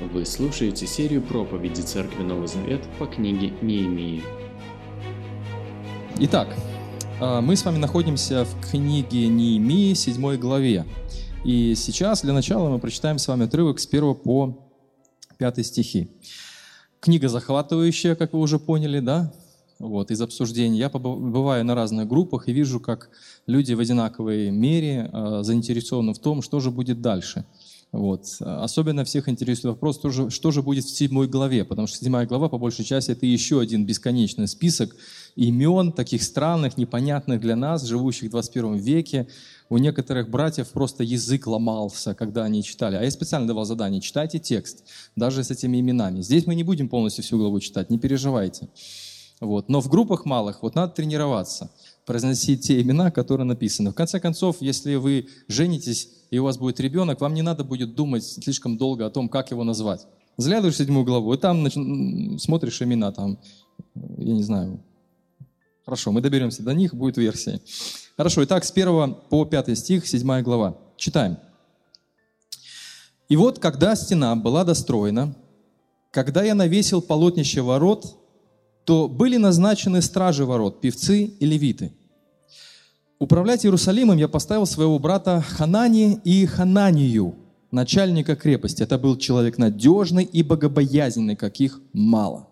Вы слушаете серию проповедей Церкви Новый Завет по книге Неемии. Итак, а, мы с вами находимся в книге Неемии, 7 главе. И сейчас для начала мы прочитаем с вами отрывок с 1 по 5 стихи. Книга захватывающая, как вы уже поняли, да? Вот, из обсуждений. Я бываю на разных группах и вижу, как люди в одинаковой мере э, заинтересованы в том, что же будет дальше – вот. Особенно всех интересует вопрос, что же, что же будет в седьмой главе, потому что седьмая глава, по большей части, это еще один бесконечный список имен, таких странных, непонятных для нас, живущих в 21 веке. У некоторых братьев просто язык ломался, когда они читали. А я специально давал задание, читайте текст, даже с этими именами. Здесь мы не будем полностью всю главу читать, не переживайте. Вот. Но в группах малых вот надо тренироваться, произносить те имена, которые написаны. В конце концов, если вы женитесь, и у вас будет ребенок, вам не надо будет думать слишком долго о том, как его назвать. Заглядываешь в седьмую главу, и там нач... смотришь имена, там, я не знаю. Хорошо, мы доберемся до них, будет версия. Хорошо, итак, с 1 по 5 стих, 7 глава. Читаем. «И вот, когда стена была достроена, когда я навесил полотнище ворот, то были назначены стражи ворот, певцы и левиты – Управлять Иерусалимом я поставил своего брата Ханани и Хананию, начальника крепости. Это был человек надежный и богобоязненный, каких мало.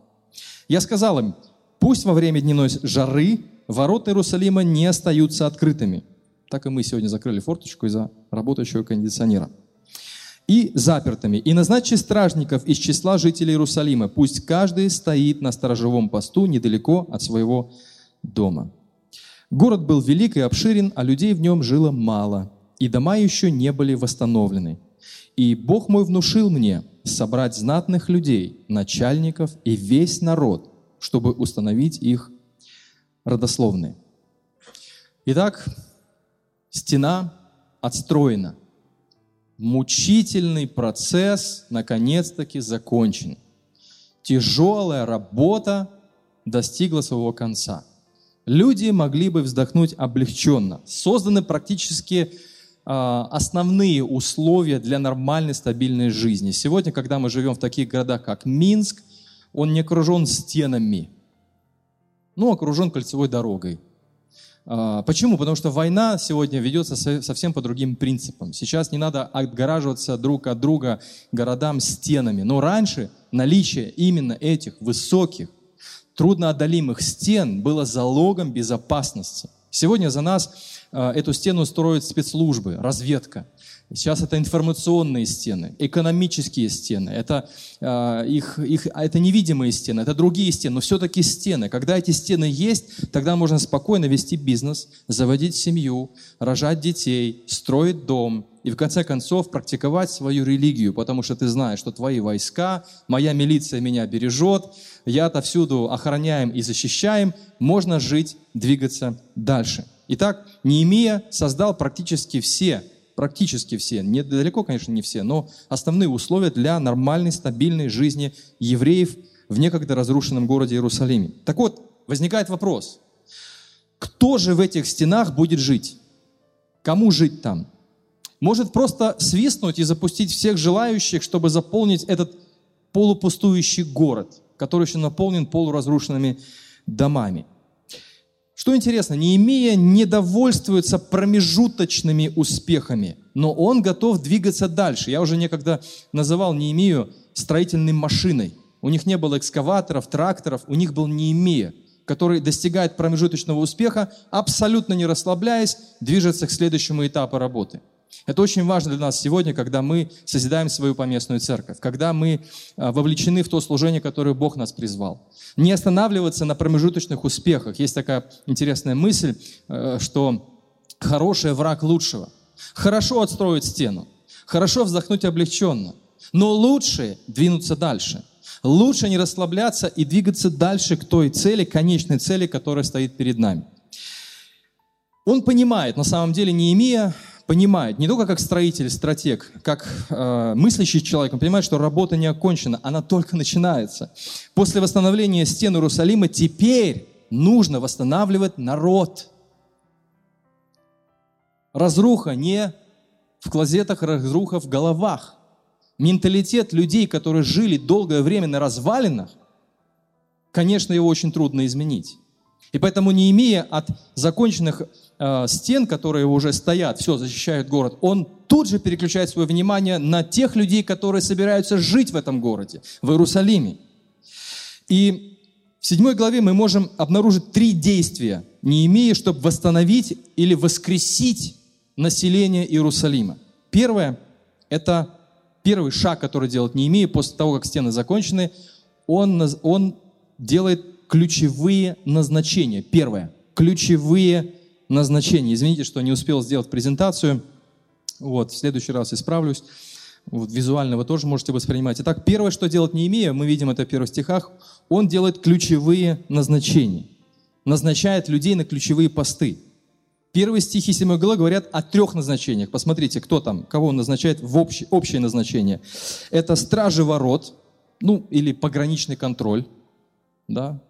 Я сказал им, пусть во время дневной жары ворота Иерусалима не остаются открытыми. Так и мы сегодня закрыли форточку из-за работающего кондиционера. И запертыми. И назначьте стражников из числа жителей Иерусалима. Пусть каждый стоит на сторожевом посту недалеко от своего дома. Город был велик и обширен, а людей в нем жило мало, и дома еще не были восстановлены. И Бог мой внушил мне собрать знатных людей, начальников и весь народ, чтобы установить их родословные. Итак, стена отстроена. Мучительный процесс наконец-таки закончен. Тяжелая работа достигла своего конца – люди могли бы вздохнуть облегченно. Созданы практически а, основные условия для нормальной, стабильной жизни. Сегодня, когда мы живем в таких городах, как Минск, он не окружен стенами, но окружен кольцевой дорогой. А, почему? Потому что война сегодня ведется совсем по другим принципам. Сейчас не надо отгораживаться друг от друга городам стенами. Но раньше наличие именно этих высоких, трудноодолимых стен было залогом безопасности. Сегодня за нас э, эту стену строят спецслужбы, разведка. Сейчас это информационные стены, экономические стены, это, э, их, их, это невидимые стены, это другие стены, но все-таки стены. Когда эти стены есть, тогда можно спокойно вести бизнес, заводить семью, рожать детей, строить дом и в конце концов практиковать свою религию, потому что ты знаешь, что твои войска, моя милиция меня бережет, я отовсюду охраняем и защищаем, можно жить, двигаться дальше. Итак, Неемия создал практически все практически все, недалеко, конечно, не все, но основные условия для нормальной, стабильной жизни евреев в некогда разрушенном городе Иерусалиме. Так вот, возникает вопрос, кто же в этих стенах будет жить? Кому жить там? Может просто свистнуть и запустить всех желающих, чтобы заполнить этот полупустующий город, который еще наполнен полуразрушенными домами. Что интересно, Неемия не довольствуется промежуточными успехами, но он готов двигаться дальше. Я уже некогда называл Неемию строительной машиной. У них не было экскаваторов, тракторов, у них был Неемия, который достигает промежуточного успеха, абсолютно не расслабляясь, движется к следующему этапу работы – это очень важно для нас сегодня, когда мы созидаем свою поместную церковь, когда мы а, вовлечены в то служение, которое Бог нас призвал. Не останавливаться на промежуточных успехах. Есть такая интересная мысль, э, что хороший враг лучшего. Хорошо отстроить стену, хорошо вздохнуть облегченно, но лучше двинуться дальше. Лучше не расслабляться и двигаться дальше к той цели, конечной цели, которая стоит перед нами. Он понимает, на самом деле, Неемия понимает, не только как строитель, стратег, как э, мыслящий человек, он понимает, что работа не окончена, она только начинается. После восстановления стен Иерусалима теперь нужно восстанавливать народ. Разруха не в клозетах, разруха в головах. менталитет людей, которые жили долгое время на развалинах, конечно, его очень трудно изменить. И поэтому, не имея от законченных э, стен, которые уже стоят, все, защищают город, он тут же переключает свое внимание на тех людей, которые собираются жить в этом городе, в Иерусалиме. И в седьмой главе мы можем обнаружить три действия, не имея, чтобы восстановить или воскресить население Иерусалима. Первое – это первый шаг, который делает Неемия после того, как стены закончены. Он, он делает ключевые назначения. Первое. Ключевые назначения. Извините, что не успел сделать презентацию. Вот, в следующий раз исправлюсь. Вот, визуально вы тоже можете воспринимать. Итак, первое, что делает Неемия, мы видим это в первых стихах, он делает ключевые назначения. Назначает людей на ключевые посты. Первые стихи 7 главы говорят о трех назначениях. Посмотрите, кто там, кого он назначает в общее, общее назначение. Это стражи ворот, ну, или пограничный контроль, да,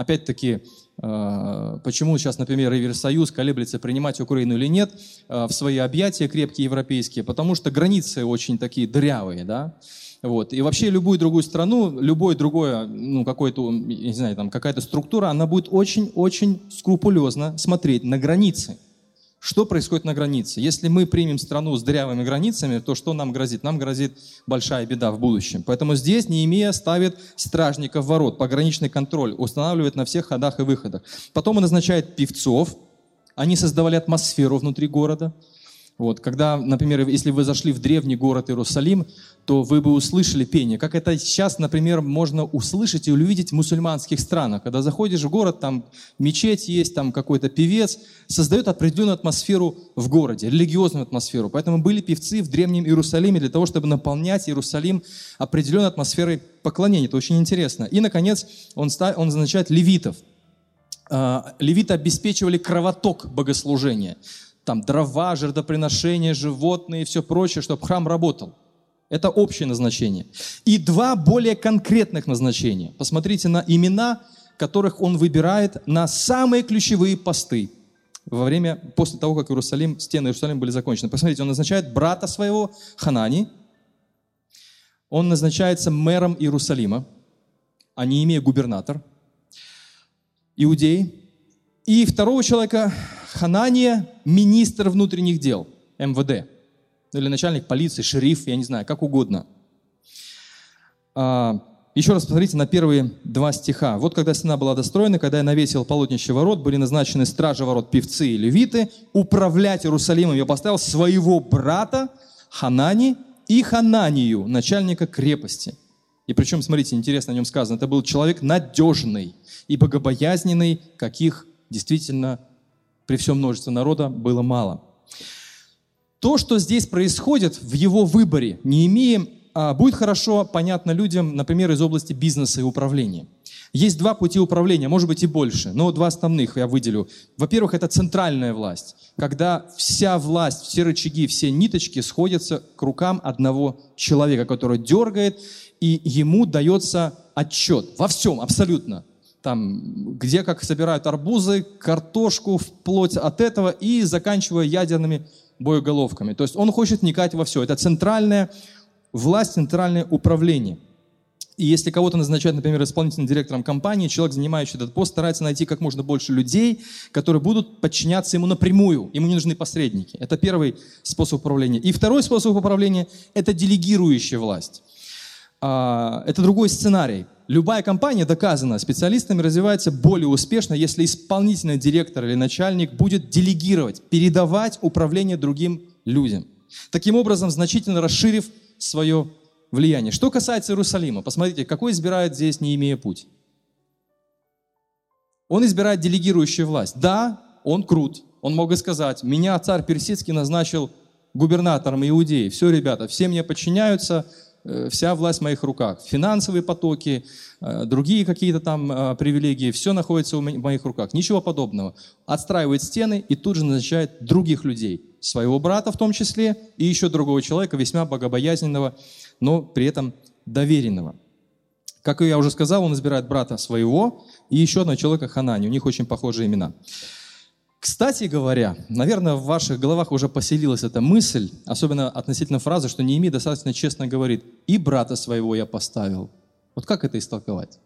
Опять-таки, э, почему сейчас, например, Евросоюз колеблется, принимать Украину или нет э, в свои объятия крепкие европейские? Потому что границы очень такие дырявые, да? Вот. И вообще любую другую страну, любое другое, ну, какое-то, не знаю, там, какая-то структура, она будет очень-очень скрупулезно смотреть на границы. Что происходит на границе? Если мы примем страну с дырявыми границами, то что нам грозит? Нам грозит большая беда в будущем. Поэтому здесь Неемия ставит стражников ворот, пограничный контроль, устанавливает на всех ходах и выходах. Потом он назначает певцов, они создавали атмосферу внутри города – вот, когда, например, если вы зашли в древний город Иерусалим, то вы бы услышали пение. Как это сейчас, например, можно услышать и увидеть в мусульманских странах. Когда заходишь в город, там мечеть есть, там какой-то певец, создает определенную атмосферу в городе, религиозную атмосферу. Поэтому были певцы в древнем Иерусалиме для того, чтобы наполнять Иерусалим определенной атмосферой поклонения. Это очень интересно. И, наконец, он, став, он назначает левитов. А, левиты обеспечивали кровоток богослужения там дрова, жертвоприношения, животные и все прочее, чтобы храм работал. Это общее назначение. И два более конкретных назначения. Посмотрите на имена, которых он выбирает на самые ключевые посты во время, после того, как Иерусалим, стены Иерусалима были закончены. Посмотрите, он назначает брата своего, Ханани, он назначается мэром Иерусалима, а не имея губернатор, иудей. И второго человека, Ханания – министр внутренних дел, МВД, или начальник полиции, шериф, я не знаю, как угодно. А, еще раз посмотрите на первые два стиха. «Вот когда стена была достроена, когда я навесил полотнище ворот, были назначены стражи ворот, певцы и левиты, управлять Иерусалимом я поставил своего брата Ханани и Хананию, начальника крепости». И причем, смотрите, интересно о нем сказано, это был человек надежный и богобоязненный, каких действительно при всем множестве народа было мало. То, что здесь происходит в его выборе, не имея, а, будет хорошо понятно людям, например, из области бизнеса и управления. Есть два пути управления, может быть и больше, но два основных я выделю. Во-первых, это центральная власть, когда вся власть, все рычаги, все ниточки сходятся к рукам одного человека, который дергает, и ему дается отчет во всем, абсолютно там, где как собирают арбузы, картошку, вплоть от этого и заканчивая ядерными боеголовками. То есть он хочет вникать во все. Это центральная власть, центральное управление. И если кого-то назначают, например, исполнительным директором компании, человек, занимающий этот пост, старается найти как можно больше людей, которые будут подчиняться ему напрямую. Ему не нужны посредники. Это первый способ управления. И второй способ управления – это делегирующая власть. А, это другой сценарий. Любая компания, доказано, специалистами развивается более успешно, если исполнительный директор или начальник будет делегировать, передавать управление другим людям. Таким образом, значительно расширив свое влияние. Что касается Иерусалима, посмотрите, какой избирает здесь, не имея путь. Он избирает делегирующую власть. Да, он крут. Он мог бы сказать, меня царь Персидский назначил губернатором Иудеи. Все, ребята, все мне подчиняются, вся власть в моих руках. Финансовые потоки, э, другие какие-то там э, привилегии, все находится в моих руках. Ничего подобного. Отстраивает стены и тут же назначает других людей. Своего брата в том числе и еще другого человека, весьма богобоязненного, но при этом доверенного. Как я уже сказал, он избирает брата своего и еще одного человека Ханани. У них очень похожие имена. Кстати говоря, наверное, в ваших головах уже поселилась эта мысль, особенно относительно фразы, что Неемия достаточно честно говорит, «И брата своего я поставил». Вот как это истолковать?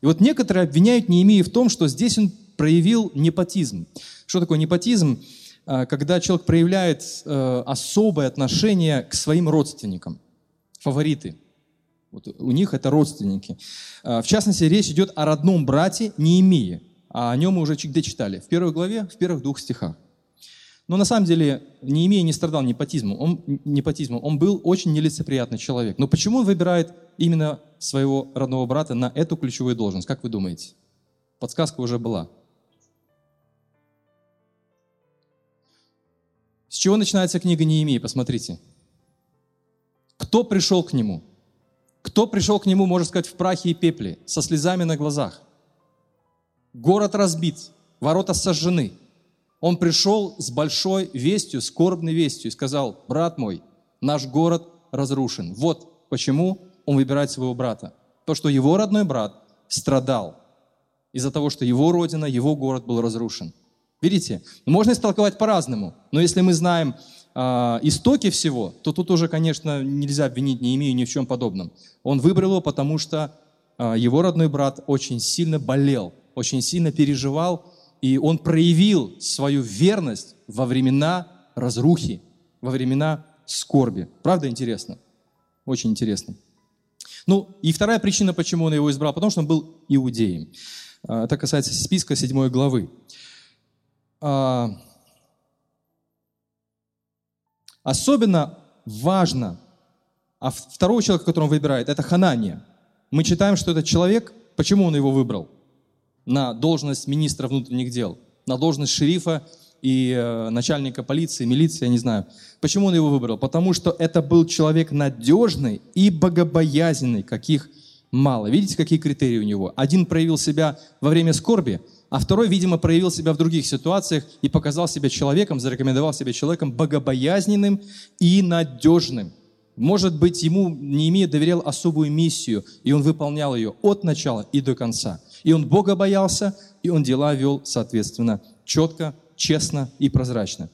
И вот некоторые обвиняют Неемию в том, что здесь он проявил непотизм. Что такое непотизм? А, когда человек проявляет э, особое отношение к своим родственникам, фавориты. Вот у них это родственники. А, в частности, речь идет о родном брате Неемии – а о нем мы уже где читали? В первой главе, в первых двух стихах. Но на самом деле Неемия не страдал непотизмом, он, непотизмом, он был очень нелицеприятный человек. Но почему он выбирает именно своего родного брата на эту ключевую должность? Как вы думаете? Подсказка уже была. С чего начинается книга Неемии? Посмотрите. Кто пришел к нему? Кто пришел к нему, можно сказать, в прахе и пепле, со слезами на глазах? Город разбит, ворота сожжены. Он пришел с большой вестью, скорбной вестью и сказал, брат мой, наш город разрушен. Вот почему он выбирает своего брата. То, что его родной брат страдал из-за того, что его родина, его город был разрушен. Видите, можно истолковать по-разному, но если мы знаем э, истоки всего, то тут уже, конечно, нельзя обвинить Неемию ни в чем подобном. Он выбрал его, потому что его родной брат очень сильно болел очень сильно переживал, и он проявил свою верность во времена разрухи, во времена скорби. Правда интересно? Очень интересно. Ну, и вторая причина, почему он его избрал, потому что он был иудеем. А, это касается списка 7 главы. А, особенно важно, а второго человека, которого он выбирает, это Ханания. Мы читаем, что этот человек, почему он его выбрал? на должность министра внутренних дел, на должность шерифа и э, начальника полиции, милиции, я не знаю. Почему он его выбрал? Потому что это был человек надежный и богобоязненный, каких мало. Видите, какие критерии у него? Один проявил себя во время скорби, а второй, видимо, проявил себя в других ситуациях и показал себя человеком, зарекомендовал себя человеком богобоязненным и надежным. Может быть, ему Неемия доверял особую миссию, и он выполнял ее от начала и до конца. И он Бога боялся, и он дела вел, соответственно, четко, честно и прозрачно.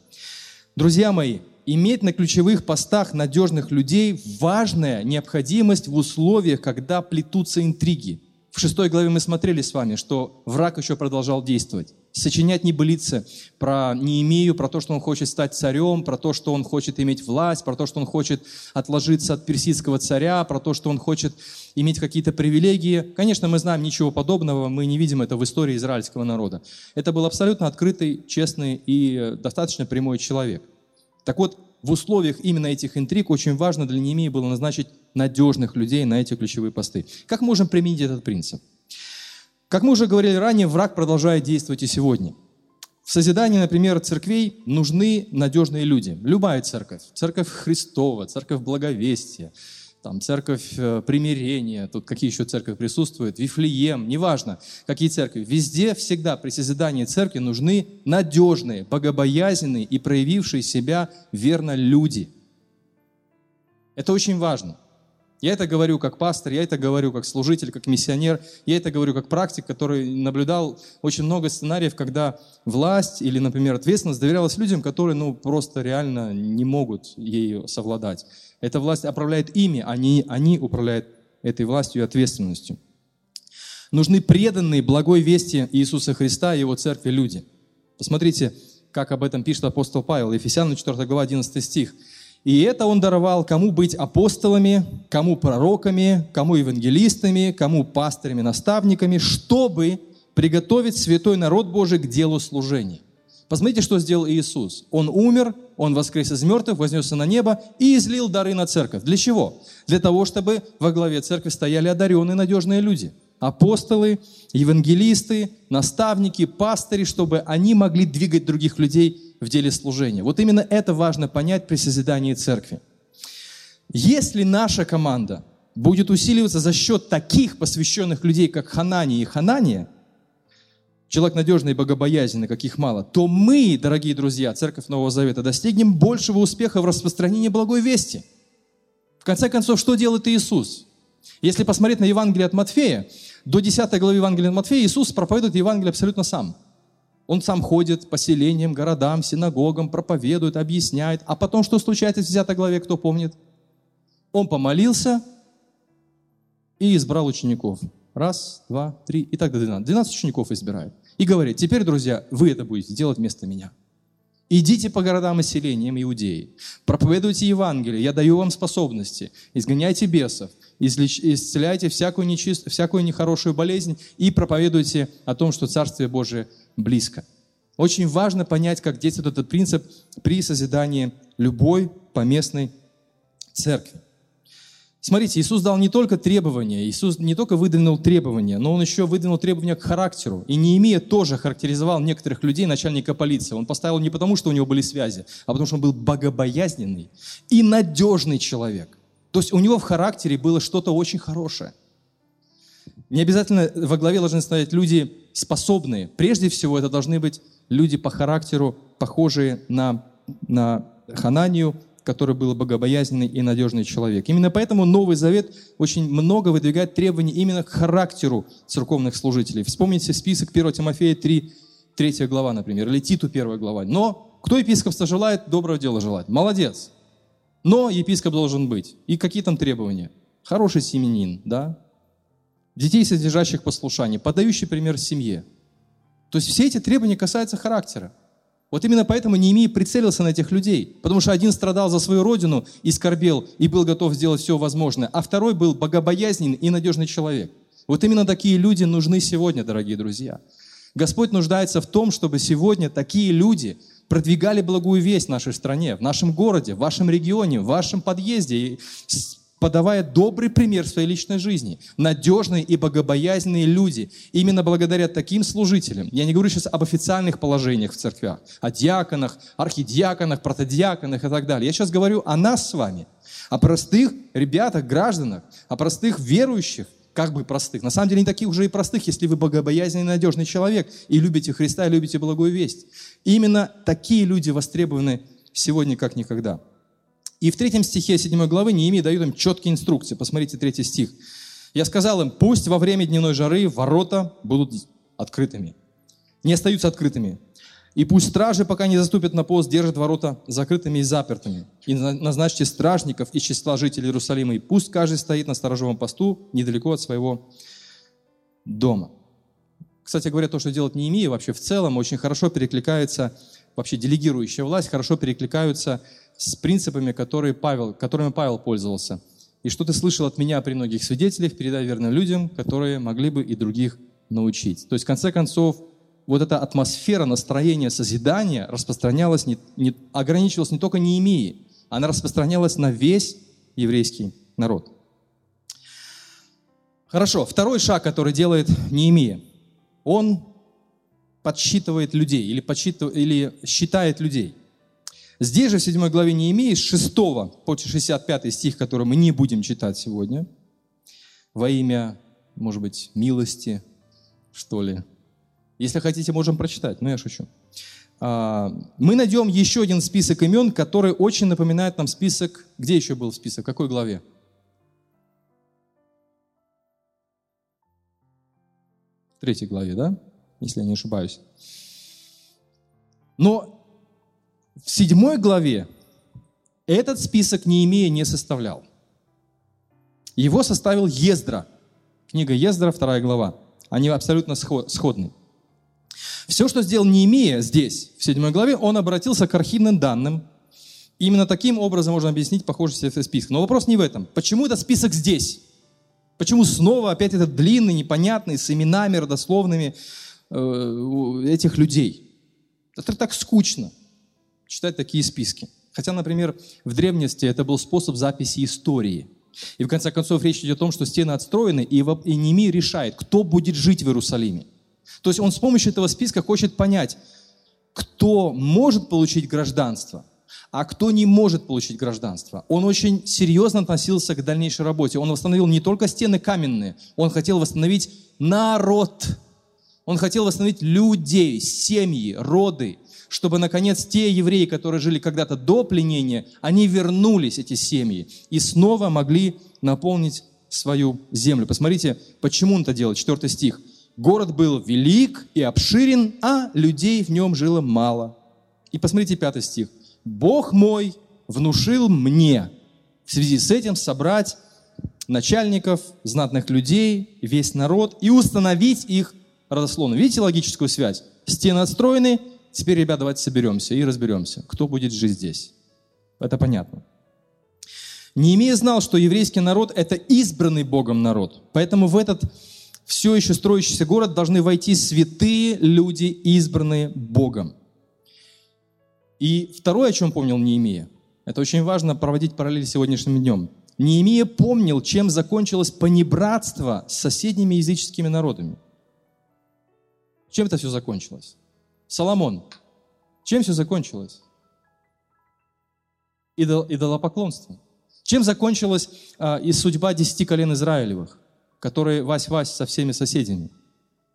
Друзья мои, иметь на ключевых постах надежных людей – важная необходимость в условиях, когда плетутся интриги. В шестой главе мы смотрели с вами, что враг еще продолжал действовать сочинять небылицы про Неемию, про то, что он хочет стать царем, про то, что он хочет иметь власть, про то, что он хочет отложиться от персидского царя, про то, что он хочет иметь какие-то привилегии. Конечно, мы знаем ничего подобного, мы не видим это в истории израильского народа. Это был абсолютно открытый, честный и достаточно прямой человек. Так вот, в условиях именно этих интриг очень важно для Неемии было назначить надежных людей на эти ключевые посты. Как можем применить этот принцип? Как мы уже говорили ранее, враг продолжает действовать и сегодня. В созидании, например, церквей нужны надежные люди. Любая церковь. Церковь Христова, церковь Благовестия, там, церковь э, примирения, тут какие еще церкви присутствуют, Вифлеем, неважно, какие церкви. Везде, всегда при созидании церкви нужны надежные, богобоязненные и проявившие себя верно люди. Это очень важно. Я это говорю как пастор, я это говорю как служитель, как миссионер, я это говорю как практик, который наблюдал очень много сценариев, когда власть или, например, ответственность доверялась людям, которые ну, просто реально не могут ею совладать. Эта власть управляет ими, они, они управляют этой властью и ответственностью. Нужны преданные благой вести Иисуса Христа и Его церкви люди. Посмотрите, как об этом пишет апостол Павел, Ефесянам 4 глава 11 стих. И это он даровал кому быть апостолами, кому пророками, кому евангелистами, кому пастырями, наставниками, чтобы приготовить святой народ Божий к делу служения. Посмотрите, что сделал Иисус. Он умер, Он воскрес из мертвых, вознесся на небо и излил дары на церковь. Для чего? Для того, чтобы во главе церкви стояли одаренные, надежные люди. Апостолы, евангелисты, наставники, пастыри, чтобы они могли двигать других людей в деле служения. Вот именно это важно понять при созидании церкви. Если наша команда будет усиливаться за счет таких посвященных людей, как Ханани и Ханания, человек надежный и богобоязненный, каких мало, то мы, дорогие друзья, Церковь Нового Завета, достигнем большего успеха в распространении благой вести. В конце концов, что делает Иисус? Если посмотреть на Евангелие от Матфея, до 10 главы Евангелия Матфея Иисус проповедует Евангелие абсолютно сам – Он сам ходит по селениям, городам, синагогам, проповедует, объясняет. А потом что случается в 10 главе, кто помнит? Он помолился и избрал учеников. Раз, два, три и так до 12. 12 учеников избирает. И говорит, теперь, друзья, вы это будете делать вместо меня. Идите по городам и селениям Иудеи, проповедуйте Евангелие, я даю вам способности, изгоняйте бесов, исцеляйте всякую, нечист... всякую нехорошую болезнь и проповедуйте о том, что Царствие Божие близко. Очень важно понять, как действует этот принцип при созидании любой поместной церкви. Смотрите, Иисус дал не только требования, Иисус не только выдвинул требования, но Он еще выдвинул требования к характеру. И Неемия тоже характеризовал некоторых людей, начальника полиции. Он поставил не потому, что у него были связи, а потому что он был богобоязненный и надежный человек. То есть у него в характере было что-то очень хорошее. Не обязательно во главе должны стоять люди способные. Прежде всего, это должны быть люди по характеру, похожие на, на Хананию, который был богобоязненный и надежный человек. Именно поэтому Новый Завет очень много выдвигает требований именно к характеру церковных служителей. Вспомните список 1 Тимофея 3, 3 глава, например, или Титу 1 глава. Но кто епископство желает, доброго дела желает. Молодец. Но епископ должен быть. И какие там требования? Хороший семенин, да? Детей, содержащих послушание, подающий пример семье. То есть все эти требования касаются характера. Вот именно поэтому Неемия прицелился на этих людей, потому что один страдал за свою родину и скорбел, и был готов сделать все возможное, а второй был богобоязненный и надежный человек. Вот именно такие люди нужны сегодня, дорогие друзья. Господь нуждается в том, чтобы сегодня такие люди продвигали благую весть в нашей стране, в нашем городе, в вашем регионе, в вашем подъезде, подавая добрый пример в своей личной жизни. Надежные и богобоязненные люди. Именно благодаря таким служителям, я не говорю сейчас об официальных положениях в церквях, о диаконах, архидиаконах, протодиаконах и так далее. Я сейчас говорю о нас с вами, о простых ребятах, гражданах, о простых верующих, как бы простых. На самом деле не таких уже и простых, если вы богобоязненный и надежный человек и любите Христа, и любите благую весть. именно такие люди востребованы сегодня как никогда. И в третьем стихе 7 главы Неемия дает им четкие инструкции. Посмотрите третий стих. «Я сказал им, пусть во время дневной жары ворота будут открытыми, не остаются открытыми. И пусть стражи, пока не заступят на пост, держат ворота закрытыми и запертыми. И назначьте стражников из числа жителей Иерусалима, и пусть каждый стоит на сторожевом посту недалеко от своего дома». Кстати говоря, то, что делает Неемия, вообще в целом очень хорошо перекликается, вообще делегирующая власть, хорошо перекликаются с принципами, которые Павел, которыми Павел пользовался. И что ты слышал от меня при многих свидетелях, передай верным людям, которые могли бы и других научить. То есть, в конце концов, вот эта атмосфера настроения созидания распространялась, не, не, ограничивалась не только Неемией, она распространялась на весь еврейский народ. Хорошо, второй шаг, который делает Неемия, он подсчитывает людей или, подсчитывает, или считает людей. Здесь же в 7 главе Неемии, с 6 по 65 стих, который мы не будем читать сегодня, во имя, может быть, милости, что ли. Если хотите, можем прочитать, но я шучу. А, мы найдем еще один список имен, который очень напоминает нам список... Где еще был список? В какой главе? В третьей главе, да? Если я не ошибаюсь. Но в седьмой главе этот список Неемия не составлял. Его составил Ездра. Книга Ездра, вторая глава. Они абсолютно сходны. Все, что сделал Неемия здесь, в седьмой главе, он обратился к архивным данным. Именно таким образом можно объяснить похожесть этого списка. Но вопрос не в этом. Почему этот список здесь? Почему снова опять этот длинный, непонятный, с именами родословными э, этих людей? Это так скучно читать такие списки. Хотя, например, в древности это был способ записи истории. И в конце концов речь идет о том, что стены отстроены, и Неми решает, кто будет жить в Иерусалиме. То есть он с помощью этого списка хочет понять, кто может получить гражданство, а кто не может получить гражданство. Он очень серьезно относился к дальнейшей работе. Он восстановил не только стены каменные, он хотел восстановить народ. Он хотел восстановить людей, семьи, роды, чтобы, наконец, те евреи, которые жили когда-то до пленения, они вернулись, эти семьи, и снова могли наполнить свою землю. Посмотрите, почему он это делает. Четвертый стих. Город был велик и обширен, а людей в нем жило мало. И посмотрите пятый стих. «Бог мой внушил мне в связи с этим собрать начальников, знатных людей, весь народ и установить их родословно». Видите логическую связь? Стены отстроены, теперь, ребят, давайте соберемся и разберемся, кто будет жить здесь. Это понятно. Неемия знал, что еврейский народ – это избранный Богом народ. Поэтому в этот все еще строящийся город должны войти святые люди, избранные Богом. И второе, о чем помнил Неемия, это очень важно проводить параллель с сегодняшним днем. Неемия помнил, чем закончилось понебратство с соседними языческими народами. Чем это все закончилось? Соломон. Чем все закончилось? Идол, идолопоклонством. Чем закончилась а, и судьба десяти колен Израилевых, которые вась-вась со всеми соседями?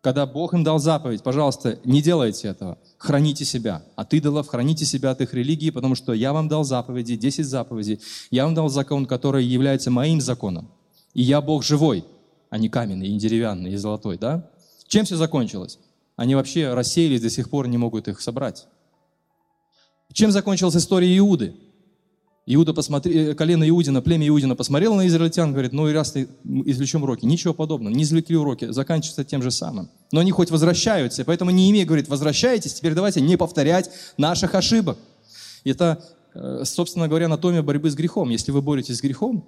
Когда Бог им дал заповедь, пожалуйста, не делайте этого, храните себя. От идолов храните себя от их религии, потому что я вам дал заповеди, 10 заповедей. Я вам дал закон, который является моим законом. И я Бог живой, а не каменный, и деревянный, и золотой, да? Чем все закончилось? Они вообще рассеялись, до сих пор не могут их собрать. Чем закончилась история Иуды? Иуда посмотри, э, колено Иудина, племя Иудина посмотрело на израильтян, говорит, ну и раз ты извлечем уроки. Ничего подобного, не извлекли уроки, заканчивается тем же самым. Но они хоть возвращаются, поэтому не имея, говорит, возвращайтесь, теперь давайте не повторять наших ошибок. Это, э, собственно говоря, анатомия борьбы с грехом. Если вы боретесь с грехом,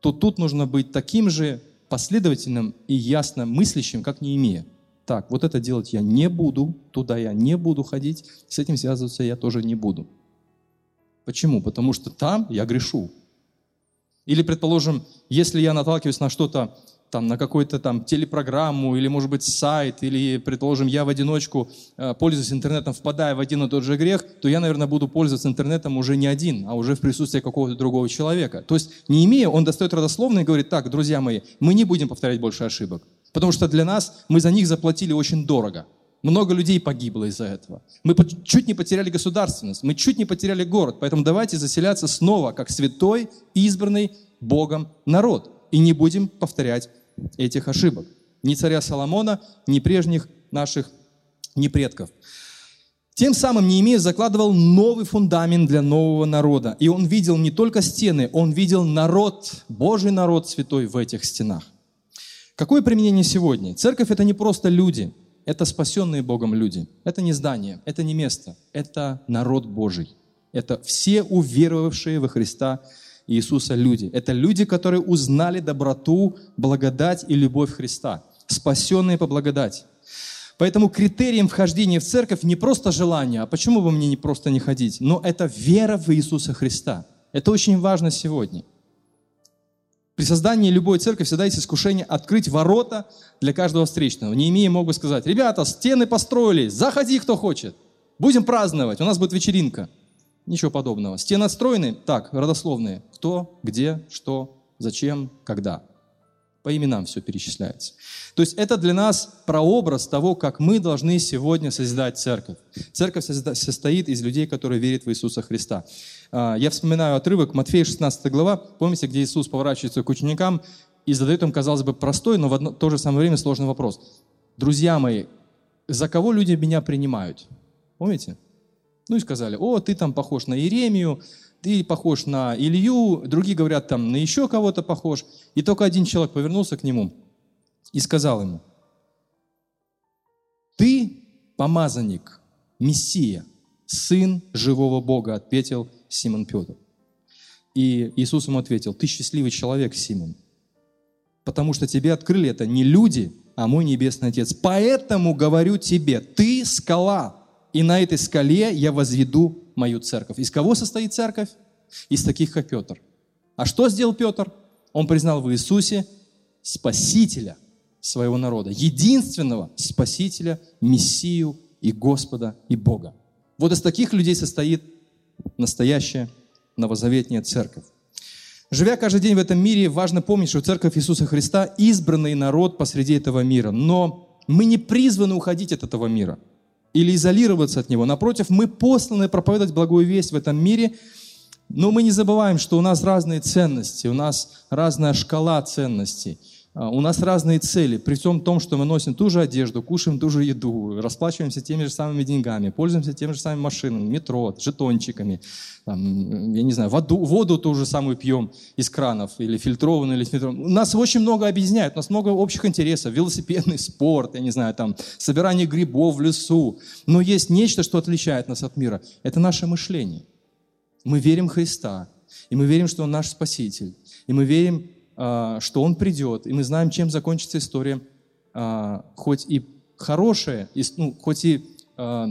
то тут нужно быть таким же последовательным и ясно мыслящим, как не имея. Так, вот это делать я не буду, туда я не буду ходить, с этим связываться я тоже не буду. Почему? Потому что там я грешу. Или, предположим, если я наталкиваюсь на что-то, там, на какую-то там телепрограмму, или, может быть, сайт, или, предположим, я в одиночку э, пользуюсь интернетом, впадая в один и тот же грех, то я, наверное, буду пользоваться интернетом уже не один, а уже в присутствии какого-то другого человека. То есть, не имея, он достает родословно и говорит, так, друзья мои, мы не будем повторять больше ошибок, потому что для нас, мы за них заплатили очень дорого – много людей погибло из-за этого. Мы чуть не потеряли государственность, мы чуть не потеряли город. Поэтому давайте заселяться снова, как святой, избранный Богом народ. И не будем повторять этих ошибок. Ни царя Соломона, ни прежних наших, ни предков. Тем самым Неемия закладывал новый фундамент для нового народа. И он видел не только стены, он видел народ, Божий народ святой в этих стенах. Какое применение сегодня? Церковь – это не просто люди – это спасенные Богом люди. Это не здание, это не место, это народ Божий. Это все уверовавшие во Христа Иисуса люди. Это люди, которые узнали доброту, благодать и любовь Христа. Спасенные по благодати. Поэтому критерием вхождения в церковь не просто желание, а почему бы мне не просто не ходить, но это вера в Иисуса Христа. Это очень важно сегодня. При создании любой церкви всегда есть искушение открыть ворота для каждого встречного. Не имея, мог бы сказать, ребята, стены построились, заходи, кто хочет. Будем праздновать, у нас будет вечеринка. Ничего подобного. Стены отстроены, так, родословные. Кто, где, что, зачем, когда. По именам все перечисляется. То есть это для нас прообраз того, как мы должны сегодня созидать церковь. Церковь состоит из людей, которые верят в Иисуса Христа. А, я вспоминаю отрывок Матфея 16 глава, помните, где Иисус поворачивается к ученикам и задает им, казалось бы, простой, но в одно, то же самое время сложный вопрос. Друзья мои, за кого люди меня принимают? Помните? Ну и сказали, о, ты там похож на Иеремию, ты похож на Илью, другие говорят там на еще кого-то похож. И только один человек повернулся к нему и сказал ему, ты помазанник, Мессия, сын живого Бога, ответил Симон Петр. И Иисус ему ответил, ты счастливый человек, Симон, потому что тебе открыли это не люди, а мой Небесный Отец. Поэтому говорю тебе, ты скала, и на этой скале я возведу мою церковь. Из кого состоит церковь? Из таких, как Петр. А что сделал Петр? Он признал в Иисусе Спасителя своего народа, единственного Спасителя, Мессию и Господа и Бога. Вот из таких людей состоит настоящая новозаветняя церковь. Живя каждый день в этом мире, важно помнить, что церковь Иисуса Христа – избранный народ посреди этого мира. Но мы не призваны уходить от этого мира или изолироваться от него. Напротив, мы посланы проповедовать благую весть в этом мире, но мы не забываем, что у нас разные ценности, у нас разная шкала ценностей. А, у нас разные цели, при всем том, что мы носим ту же одежду, кушаем ту же еду, расплачиваемся теми же самыми деньгами, пользуемся теми же самыми машинами, метро, жетончиками, там, я не знаю, воду, воду ту же самую пьем из кранов, или фильтрованную, или фильтрованную. Нас очень много объединяет, у нас много общих интересов, велосипедный спорт, я не знаю, там, собирание грибов в лесу. Но есть нечто, что отличает нас от мира. Это наше мышление. Мы верим в Христа, и мы верим, что Он наш Спаситель, и мы верим что Он придет, и мы знаем, чем закончится история, а, хоть и хорошая, ну, хоть и а,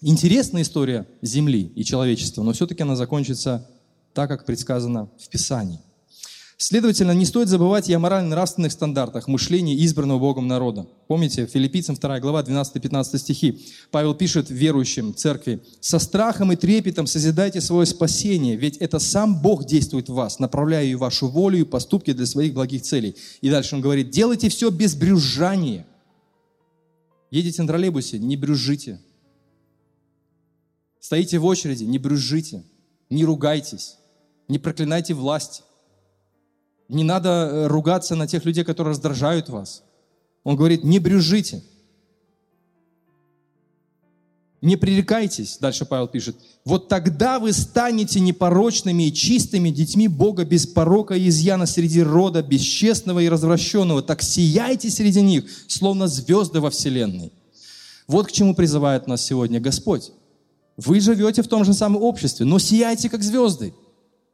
интересная история Земли и человечества, но все-таки она закончится так, как предсказано в Писании. Следовательно, не стоит забывать и о морально-нравственных стандартах мышления избранного Богом народа. Помните, Филиппийцам 2 глава, 12-15 стихи. Павел пишет верующим церкви, «Со страхом и трепетом созидайте свое спасение, ведь это сам Бог действует в вас, направляя и вашу волю и поступки для своих благих целей». И дальше он говорит, «Делайте все без брюзжания». Едете на троллейбусе, не брюзжите. Стоите в очереди, не брюзжите, не ругайтесь, не проклинайте власть не надо э, ругаться на тех людей, которые раздражают вас. Он говорит, не брюжите. Не пререкайтесь, дальше Павел пишет, вот тогда вы станете непорочными и чистыми детьми Бога без порока и изъяна среди рода бесчестного и развращенного. Так сияйте среди них, словно звезды во вселенной. Вот к чему призывает нас сегодня Господь. Вы живете в том же самом обществе, но сияйте, как звезды.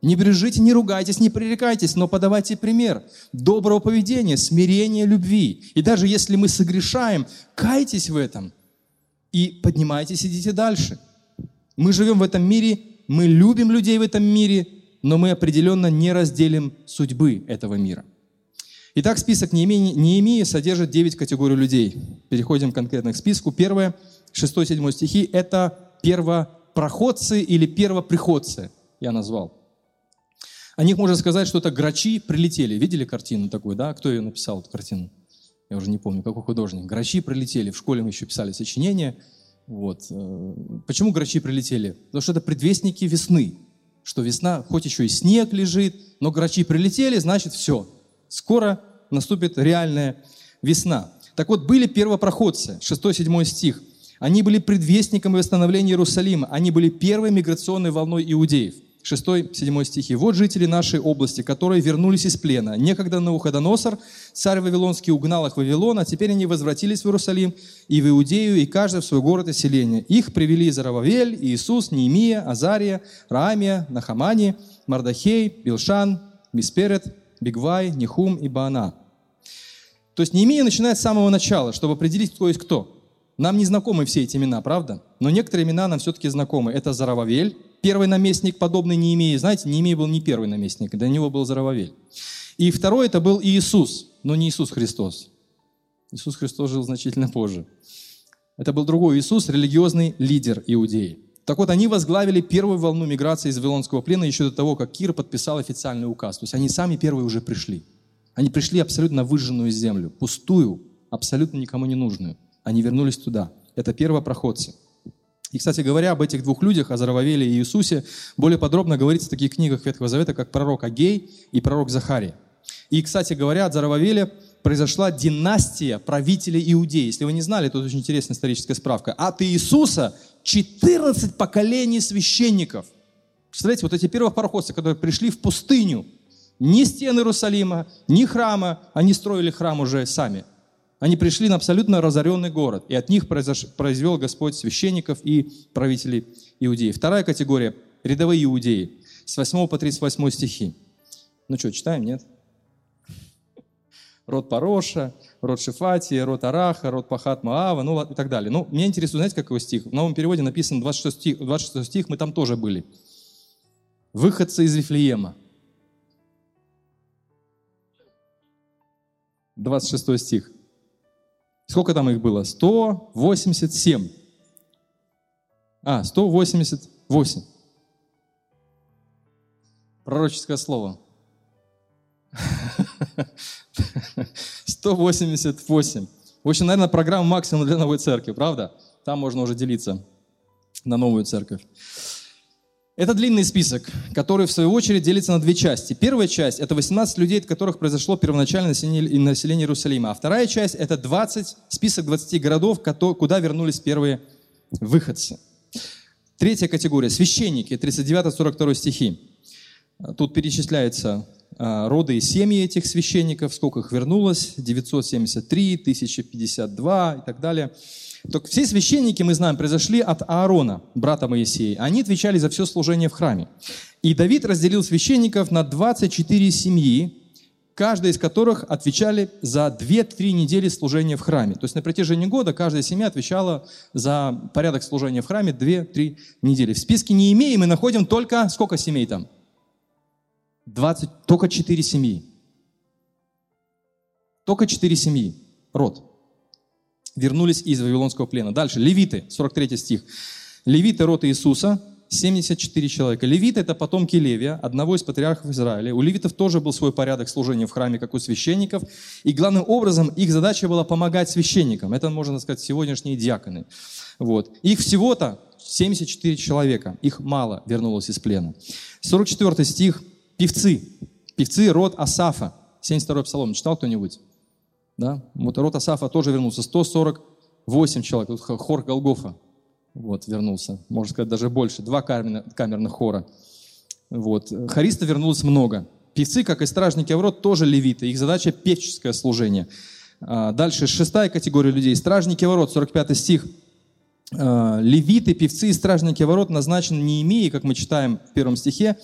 Не брежите, не ругайтесь, не пререкайтесь, но подавайте пример доброго поведения, смирения, любви. И даже если мы согрешаем, кайтесь в этом и поднимайтесь, идите дальше. Мы живем в этом мире, мы любим людей в этом мире, но мы определенно не разделим судьбы этого мира. Итак, список Неемии содержит 9 категорий людей. Переходим конкретно к списку. Первое, 6-7 стихи – это первопроходцы или первоприходцы, я назвал. О них можно сказать, что это грачи прилетели. Видели картину такую, да? Кто ее написал, эту картину? Я уже не помню, какой художник. Грачи прилетели. В школе мы еще писали сочинения. Вот. Э, почему грачи прилетели? Потому что это предвестники весны. Что весна, хоть еще и снег лежит, но грачи прилетели, значит все. Скоро наступит реальная весна. Так вот, были первопроходцы, 6-7 стих. Они были предвестниками восстановления Иерусалима. Они были первой миграционной волной иудеев. 6-7 стихи. «Вот жители нашей области, которые вернулись из плена. Некогда Навуходоносор, царь Вавилонский, угнал их в Вавилон, а теперь они возвратились в Иерусалим и в Иудею, и каждый в свой город и селение. Их привели Зарававель, Иисус, Неемия, Азария, Раамия, Нахамани, Мардахей, Билшан, Мисперет, Бигвай, Нехум и Баана». То есть Неемия начинает с самого начала, чтобы определить, кто есть кто. Нам не знакомы все эти имена, правда? Но некоторые имена нам все-таки знакомы. Это Зарававель, первый наместник, подобный Неемии. Знаете, Неемия был не первый наместник, до него был Зарававель. И второй это был Иисус, но не Иисус Христос. Иисус Христос жил значительно позже. Это был другой Иисус, религиозный лидер Иудеи. Так вот, они возглавили первую волну миграции из Вавилонского плена еще до того, как Кир подписал официальный указ. То есть они сами первые уже пришли. Они пришли абсолютно выжженную землю, пустую, абсолютно никому не нужную. Они вернулись туда. Это первопроходцы. И, кстати говоря, об этих двух людях, о Зарававеле и Иисусе, более подробно говорится в таких книгах Ветхого Завета, как пророк Агей и пророк Захария. И, кстати говоря, от Зарававеля произошла династия правителей Иудеи. Если вы не знали, это очень интересная историческая справка. От Иисуса 14 поколений священников. Представляете, вот эти первопроходцы, которые пришли в пустыню, ни стен Иерусалима, ни храма, они строили храм уже сами – они пришли на абсолютно разоренный город, и от них произвел Господь священников и правителей иудеев. Вторая категория – рядовые иудеи, с 8 по 38 стихи. Ну что, читаем, нет? Род Пароша, род Шифатия, род Араха, род Пахат Маава, ну и так далее. Ну, меня интересует, знаете, какой стих? В новом переводе написан 26 стих, 26 стих, мы там тоже были. Выходцы из Вифлеема. 26 стих. Сколько там их было? 187. А, 188. Пророческое слово. 188. В общем, наверное, программа максимум для новой церкви, правда? Там можно уже делиться на новую церковь. Это длинный список, который в свою очередь делится на две части. Первая часть – это 18 людей, от которых произошло первоначальное население, Иерусалима. А вторая часть – это 20, список 20 городов, куда вернулись первые выходцы. Третья категория – священники, 39-42 стихи. Тут перечисляются а, роды и семьи этих священников, сколько их вернулось, 973, 1052 и так далее. Так все священники, мы знаем, произошли от Аарона, брата Моисея. Они отвечали за все служение в храме. И Давид разделил священников на 24 семьи, каждая из которых отвечали за 2-3 недели служения в храме. То есть на протяжении года каждая семья отвечала за порядок служения в храме 2-3 недели. В списке не имеем мы находим только, сколько семей там? 20, только 4 семьи. Только 4 семьи. Род вернулись из Вавилонского плена. Дальше, левиты, 43 стих. Левиты, род Иисуса, 74 человека. Левиты – это потомки Левия, одного из патриархов Израиля. У левитов тоже был свой порядок служения в храме, как у священников. И главным образом их задача была помогать священникам. Это, можно сказать, сегодняшние диаконы. Вот. Их всего-то 74 человека. Их мало вернулось из плена. 44 стих. Певцы. Певцы – род Асафа. 72 псалом. Читал кто-нибудь? Да? Род Асафа тоже вернулся. 148 человек. Тут хор Голгофа вот, вернулся. Можно сказать, даже больше. Два камерных хора. Вот. Хариста вернулось много. Певцы, как и стражники Аврот, тоже левиты. Их задача – певческое служение. А, дальше шестая категория людей. Стражники ворот, 45 стих. А, левиты, певцы и стражники ворот назначены не имея, как мы читаем в первом стихе.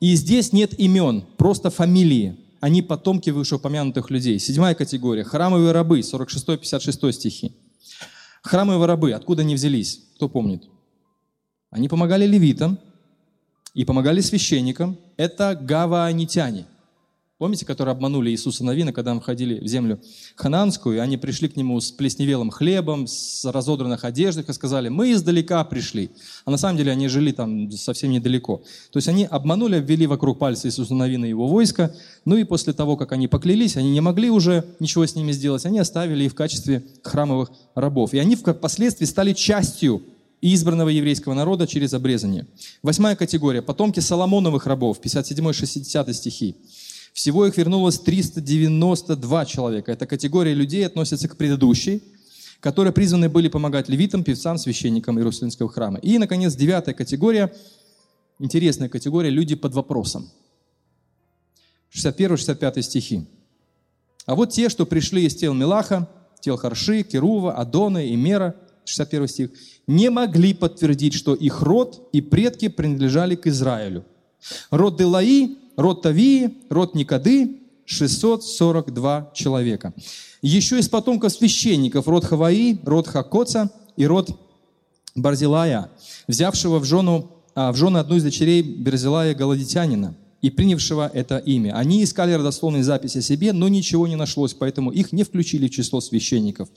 И здесь нет имен, просто фамилии они потомки вышеупомянутых людей. Седьмая категория. Храмовые рабы, 46-56 стихи. Храмовые рабы, откуда они взялись? Кто помнит? Они помогали левитам и помогали священникам. Это гаваанитяне – Помните, которые обманули Иисуса Навина, когда мы входили в землю хананскую, и они пришли к нему с плесневелым хлебом, с разодранных одеждах, и сказали, мы издалека пришли. А на самом деле они жили там совсем недалеко. То есть они обманули, обвели вокруг пальца Иисуса Навина и его войска, ну и после того, как они поклялись, они не могли уже ничего с ними сделать, они оставили их в качестве храмовых рабов. И они впоследствии стали частью избранного еврейского народа через обрезание. Восьмая категория – потомки Соломоновых рабов, 57-60 стихи. Всего их вернулось 392 человека. Эта категория людей относится к предыдущей, которые призваны были помогать левитам, певцам, священникам Иерусалимского храма. И, наконец, девятая категория, интересная категория, люди под вопросом. 61-65 стихи. А вот те, что пришли из тел Милаха, тел Харши, Керува, Адона и Мера, 61 стих, не могли подтвердить, что их род и предки принадлежали к Израилю. Род Делаи род Тавии, род Никады, 642 человека. Еще из потомков священников род Хаваи, род Хакоца и род Барзилая, взявшего в жену, а, в жены одну из дочерей Берзилая Галадитянина и принявшего это имя. Они искали родословные записи о себе, но ничего не нашлось, поэтому их не включили в число священников.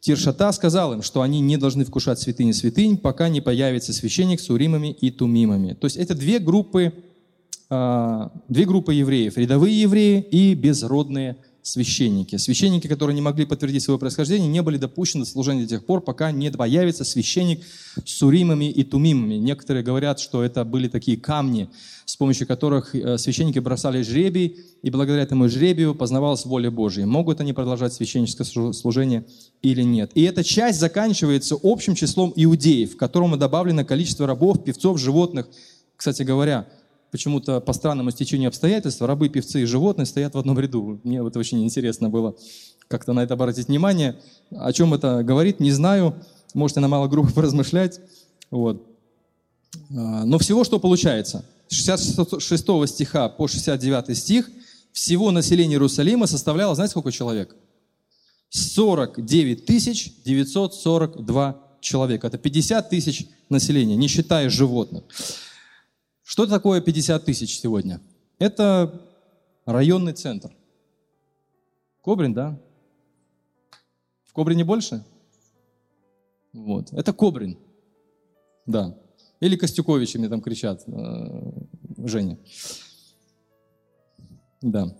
Тиршата сказал им, что они не должны вкушать святыни святынь, пока не появится священник с уримами и тумимами. То есть это две группы а, две группы евреев. Рядовые евреи и безродные священники. Священники, которые не могли подтвердить свое происхождение, не были допущены до служения до тех пор, пока не появится священник с уримами и тумимами. Некоторые говорят, что это были такие камни, с помощью которых э, священники бросали жребий, и благодаря этому жребию познавалась воля Божья. Могут они продолжать священническое служение или нет. И эта часть заканчивается общим числом иудеев, в которому добавлено количество рабов, певцов, животных. Кстати говоря, почему-то по странному стечению обстоятельств рабы, певцы и животные стоят в одном ряду. Мне вот очень интересно было как-то на это обратить внимание. О чем это говорит, не знаю. Можете на малой группе поразмышлять. Вот. А, но всего что получается? С 66 стиха по 69 стих всего население Иерусалима составляло, знаете, сколько человек? 49 942 человека. Это 50 тысяч населения, не считая животных. Что такое 50 тысяч сегодня? Это районный центр. Кобрин, да? В Кобрине больше? Вот. Это Кобрин. Да. Или Костюковичи мне там кричат, э, Женя. Да.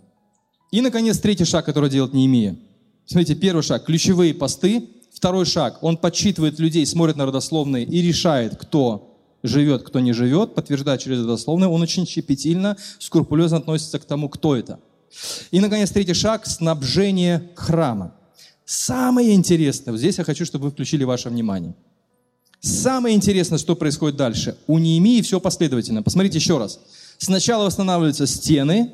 И, наконец, третий шаг, который делает Неемия. Смотрите, первый шаг – ключевые посты. Второй шаг – он подсчитывает людей, смотрит на родословные и решает, кто живет, кто не живет, подтверждает через дословное, он очень щепетильно, скрупулезно относится к тому, кто это. И, наконец, третий шаг – снабжение храма. Самое интересное, вот здесь я хочу, чтобы вы включили ваше внимание. Самое интересное, что происходит дальше. У Неемии все последовательно. Посмотрите еще раз. Сначала восстанавливаются стены,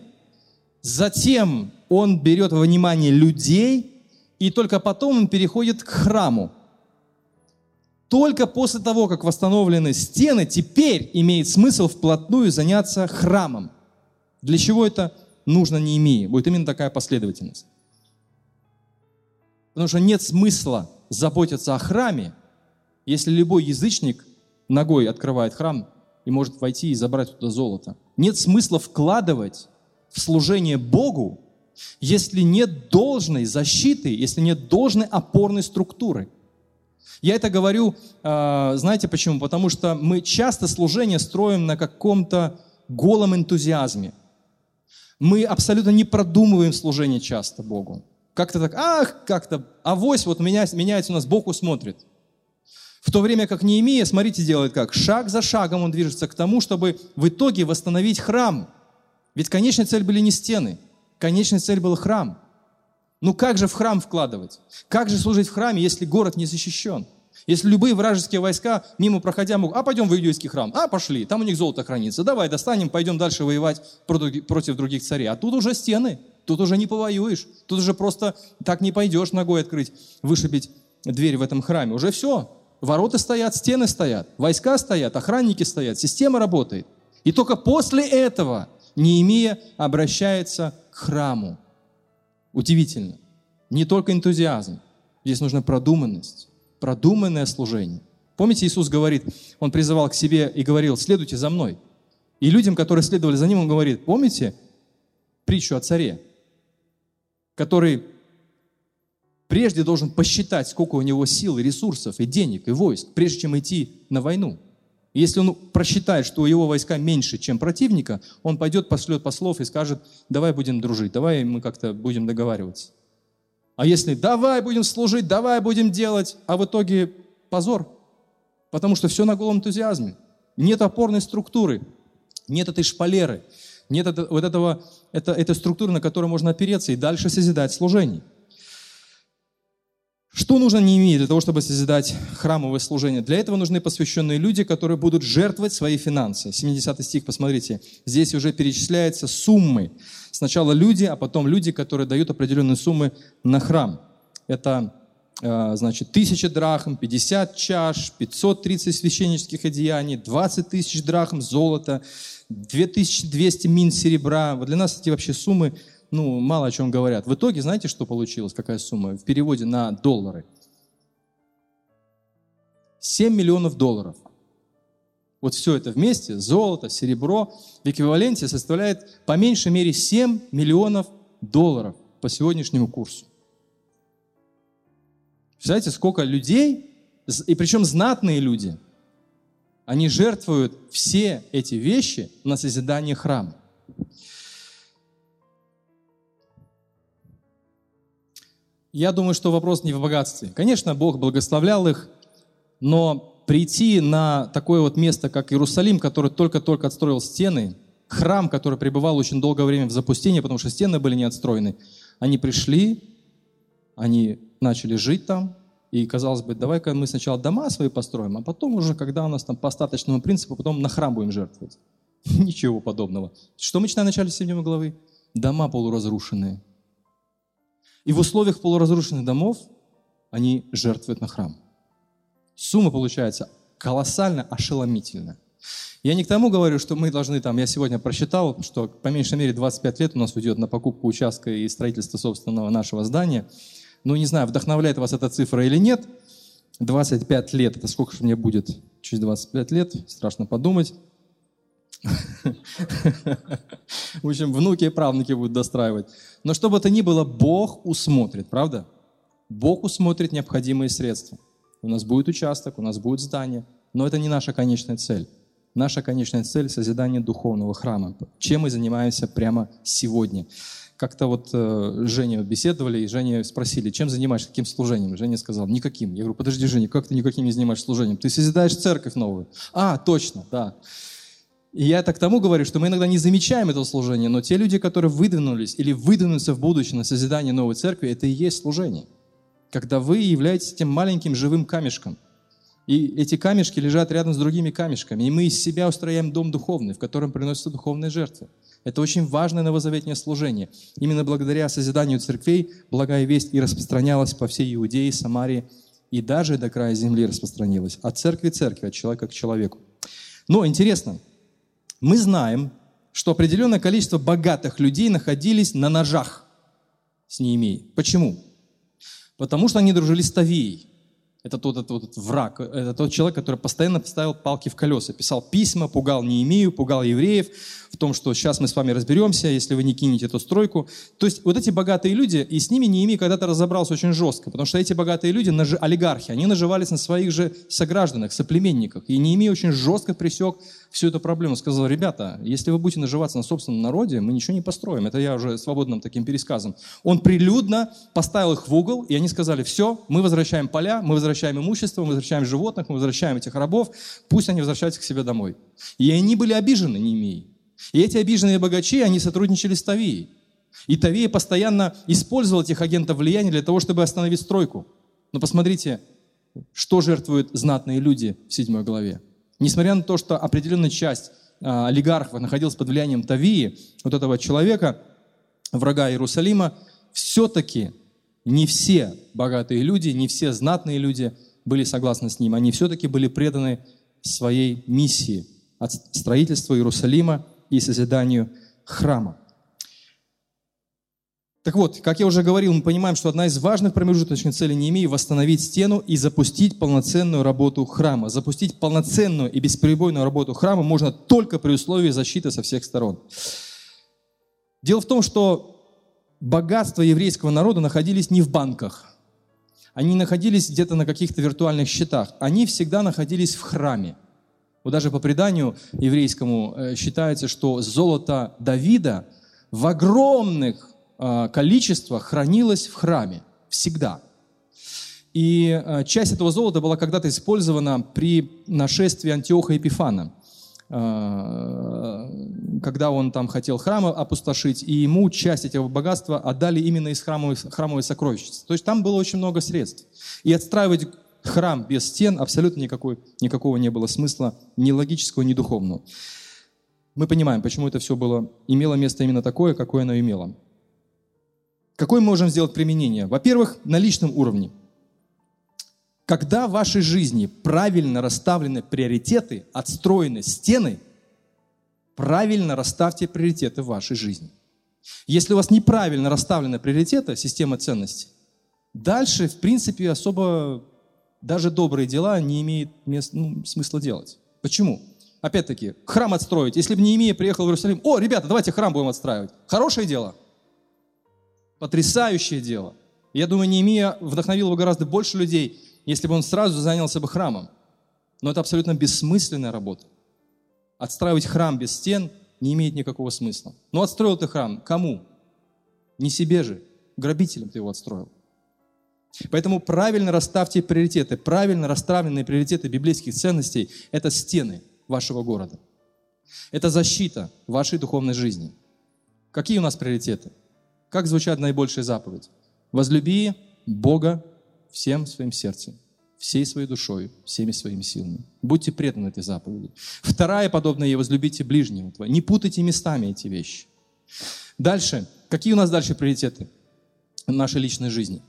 затем он берет во внимание людей, и только потом он переходит к храму. Только после того, как восстановлены стены, теперь имеет смысл вплотную заняться храмом. Для чего это нужно не имея? Будет именно такая последовательность. Потому что нет смысла заботиться о храме, если любой язычник ногой открывает храм и может войти и забрать туда золото. Нет смысла вкладывать в служение Богу, если нет должной защиты, если нет должной опорной структуры. Я это говорю, а, знаете почему? Потому что мы часто служение строим на каком-то голом энтузиазме. Мы абсолютно не продумываем служение часто Богу. Как-то так, ах, как-то, авось, вот меня, меняется у нас, Бог усмотрит. В то время как Неемия, смотрите, делает как? Шаг за шагом он движется к тому, чтобы в итоге восстановить храм. Ведь конечная цель были не стены, конечная цель был храм. Ну как же в храм вкладывать? Как же служить в храме, если город не защищен? Если любые вражеские войска, мимо проходя, могут, а пойдем в иудейский храм, а пошли, там у них золото хранится, давай достанем, пойдем дальше воевать против других царей. А тут уже стены, тут уже не повоюешь, тут уже просто так не пойдешь ногой открыть, вышибить дверь в этом храме. Уже все, ворота стоят, стены стоят, войска стоят, охранники стоят, система работает. И только после этого Неемия обращается к храму. Удивительно. Не только энтузиазм, здесь нужна продуманность продуманное служение. Помните, Иисус говорит, Он призывал к себе и говорил, следуйте за мной. И людям, которые следовали за Ним, Он говорит, помните притчу о царе, который прежде должен посчитать, сколько у него сил, и ресурсов, и денег, и войск, прежде чем идти на войну. Если он просчитает, что у его войска меньше, чем противника, он пойдет, пошлет послов и скажет, давай будем дружить, давай мы как-то будем договариваться. А если давай будем служить, давай будем делать, а в итоге позор. Потому что все на голом энтузиазме. Нет опорной структуры, нет этой шпалеры, нет вот этого, это, этой структуры, на которой можно опереться и дальше созидать служение. Что нужно иметь для того, чтобы созидать храмовое служение? Для этого нужны посвященные люди, которые будут жертвовать свои финансы. 70 стих, посмотрите. Здесь уже перечисляются суммы. Сначала люди, а потом люди, которые дают определенные суммы на храм. Это э, значит, тысяча драхм, 50 чаш, 530 священнических одеяний, 20 тысяч драхм золота, 2200 мин серебра. Вот для нас эти вообще суммы ну, мало о чем говорят. В итоге, знаете, что получилось, какая сумма в переводе на доллары? 7 миллионов долларов. Вот все это вместе, золото, серебро, в эквиваленте составляет по меньшей мере 7 миллионов долларов по сегодняшнему курсу. Представляете, сколько людей, и причем знатные люди, они жертвуют все эти вещи на созидание храма. Я думаю, что вопрос не в богатстве. Конечно, Бог благословлял их, но прийти на такое вот место, как Иерусалим, который только-только отстроил стены, храм, который пребывал очень долгое время в запустении, потому что стены были не отстроены, они пришли, они начали жить там, и казалось бы, давай-ка мы сначала дома свои построим, а потом уже, когда у нас там по остаточному принципу, потом на храм будем жертвовать. Ничего подобного. Что мы читаем в начале 7 главы? Дома полуразрушенные – и в условиях полуразрушенных домов они жертвуют на храм. Сумма получается колоссально ошеломительная. Я не к тому говорю, что мы должны там, я сегодня просчитал, что по меньшей мере 25 лет у нас уйдет на покупку участка и строительство собственного нашего здания. Ну, не знаю, вдохновляет вас эта цифра или нет. 25 лет, это сколько же мне будет через 25 лет, страшно подумать. В общем, внуки и правнуки будут достраивать. Но что бы то ни было, Бог усмотрит, правда? Бог усмотрит необходимые средства. У нас будет участок, у нас будет здание, но это не наша конечная цель. Наша конечная цель – созидание духовного храма, чем мы занимаемся прямо сегодня. как-то вот э, Женя беседовали, и Женя спросили, чем занимаешься, каким служением? Женя сказал, никаким. Я говорю, подожди, Женя, как ты никаким не занимаешься служением? Ты созидаешь церковь новую. А, точно, да. И я это к тому говорю, что мы иногда не замечаем этого служения, но те люди, которые выдвинулись или выдвинутся в будущее на созидание новой церкви, это и есть служение. Когда вы являетесь тем маленьким живым камешком, и эти камешки лежат рядом с другими камешками, и мы из себя устрояем дом духовный, в котором приносятся духовные жертвы. Это очень важное новозаветнее служение. Именно благодаря созиданию церквей благая весть и распространялась по всей Иудее, Самарии и даже до края земли распространилась. От церкви к церкви, от человека к человеку. Но интересно, мы знаем, что определенное количество богатых людей находились на ножах с Неемией. Почему? Потому что они дружили с Тавией. Это тот, этот, тот враг, это тот человек, который постоянно ставил палки в колеса, писал письма, пугал Неемию, пугал евреев в том, что сейчас мы с вами разберемся, если вы не кинете эту стройку. То есть вот эти богатые люди, и с ними Неемия когда-то разобрался очень жестко, потому что эти богатые люди, олигархи, они наживались на своих же согражданах, соплеменниках. И Неемия очень жестко пресек всю эту проблему. Сказал, ребята, если вы будете наживаться на собственном народе, мы ничего не построим. Это я уже свободным таким пересказом. Он прилюдно поставил их в угол, и они сказали, все, мы возвращаем поля, мы возвращаем имущество, мы возвращаем животных, мы возвращаем этих рабов, пусть они возвращаются к себе домой. И они были обижены Неемией. И эти обиженные богачи, они сотрудничали с Тавией. И Тавия постоянно использовал этих агентов влияния для того, чтобы остановить стройку. Но посмотрите, что жертвуют знатные люди в седьмой главе. Несмотря на то, что определенная часть а, олигархов находилась под влиянием Тавии, вот этого человека, врага Иерусалима, все-таки не все богатые люди, не все знатные люди были согласны с ним. Они все-таки были преданы своей миссии от строительства Иерусалима и созиданию храма. Так вот, как я уже говорил, мы понимаем, что одна из важных промежуточных целей Неемии – восстановить стену и запустить полноценную работу храма. Запустить полноценную и бесперебойную работу храма можно только при условии защиты со всех сторон. Дело в том, что богатства еврейского народа находились не в банках. Они находились где-то на каких-то виртуальных счетах. Они всегда находились в храме. Вот даже по преданию еврейскому э, считается, что золото Давида в огромных количество хранилось в храме всегда. И э, часть этого золота была когда-то использована при нашествии Антиоха Епифана, э, когда он там хотел храмы опустошить, и ему часть этого богатства отдали именно из храмовой, храмовой сокровищницы. То есть там было очень много средств. И отстраивать храм без стен абсолютно никакой, никакого не было смысла, ни логического, ни духовного. Мы понимаем, почему это все было, имело место именно такое, какое оно имело. Какое мы можем сделать применение? Во-первых, на личном уровне. Когда в вашей жизни правильно расставлены приоритеты, отстроены стены, правильно расставьте приоритеты в вашей жизни. Если у вас неправильно расставлены приоритеты, система ценностей, дальше, в принципе, особо даже добрые дела не имеет мест, ну, смысла делать. Почему? Опять-таки, храм отстроить. Если бы Неемия приехал в Иерусалим, о, ребята, давайте храм будем отстраивать. Хорошее дело – Потрясающее дело. Я думаю, Неемия вдохновил бы гораздо больше людей, если бы он сразу занялся бы храмом. Но это абсолютно бессмысленная работа. Отстраивать храм без стен не имеет никакого смысла. Но отстроил ты храм кому? Не себе же. Грабителям ты его отстроил. Поэтому правильно расставьте приоритеты. Правильно расставленные приоритеты библейских ценностей – это стены вашего города. Это защита вашей духовной жизни. Какие у нас приоритеты? Как звучат наибольшие заповеди? Возлюби Бога всем своим сердцем, всей своей душой, всеми своими силами. Будьте преданы этой заповеди. Вторая, подобная ей, возлюбите ближнего твоего. Не путайте местами эти вещи. Дальше. Какие у нас дальше приоритеты нашей личной жизни?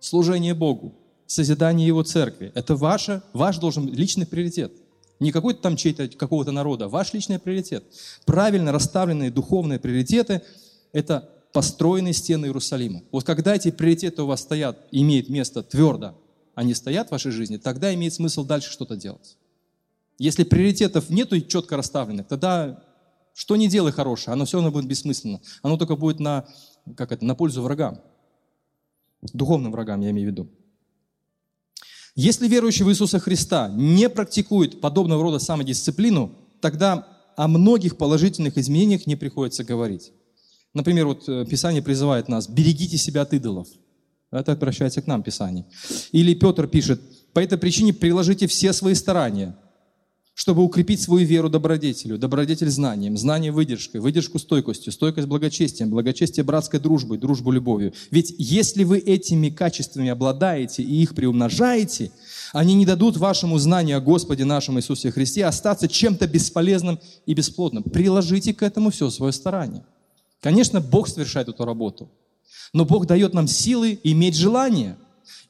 Служение Богу, созидание Его церкви. Это ваше, ваш должен быть личный приоритет. Не какой-то там чей-то, какого-то народа, ваш личный приоритет. Правильно расставленные духовные приоритеты – это построены стены Иерусалима. Вот когда эти приоритеты у вас стоят, имеют место твердо, они стоят в вашей жизни, тогда имеет смысл дальше что-то делать. Если приоритетов нету четко расставленных, тогда что не делай хорошее, оно все равно будет бессмысленно. Оно только будет на, как это, на пользу врагам. Духовным врагам, я имею в виду. Если верующий в Иисуса Христа не практикует подобного рода самодисциплину, тогда о многих положительных изменениях не приходится говорить. Например, вот э, Писание призывает нас, берегите себя от идолов. Это обращается к нам Писание. Или Петр пишет, по этой причине приложите все свои старания, чтобы укрепить свою веру добродетелю, добродетель знанием, знание выдержкой, выдержку стойкостью, стойкость благочестием, благочестие братской дружбой, дружбу любовью. Ведь если вы этими качествами обладаете и их приумножаете, они не дадут вашему знанию о Господе нашем Иисусе Христе остаться чем-то бесполезным и бесплодным. Приложите к этому все свое старание. Конечно, Бог совершает эту работу, но Бог дает нам силы иметь желание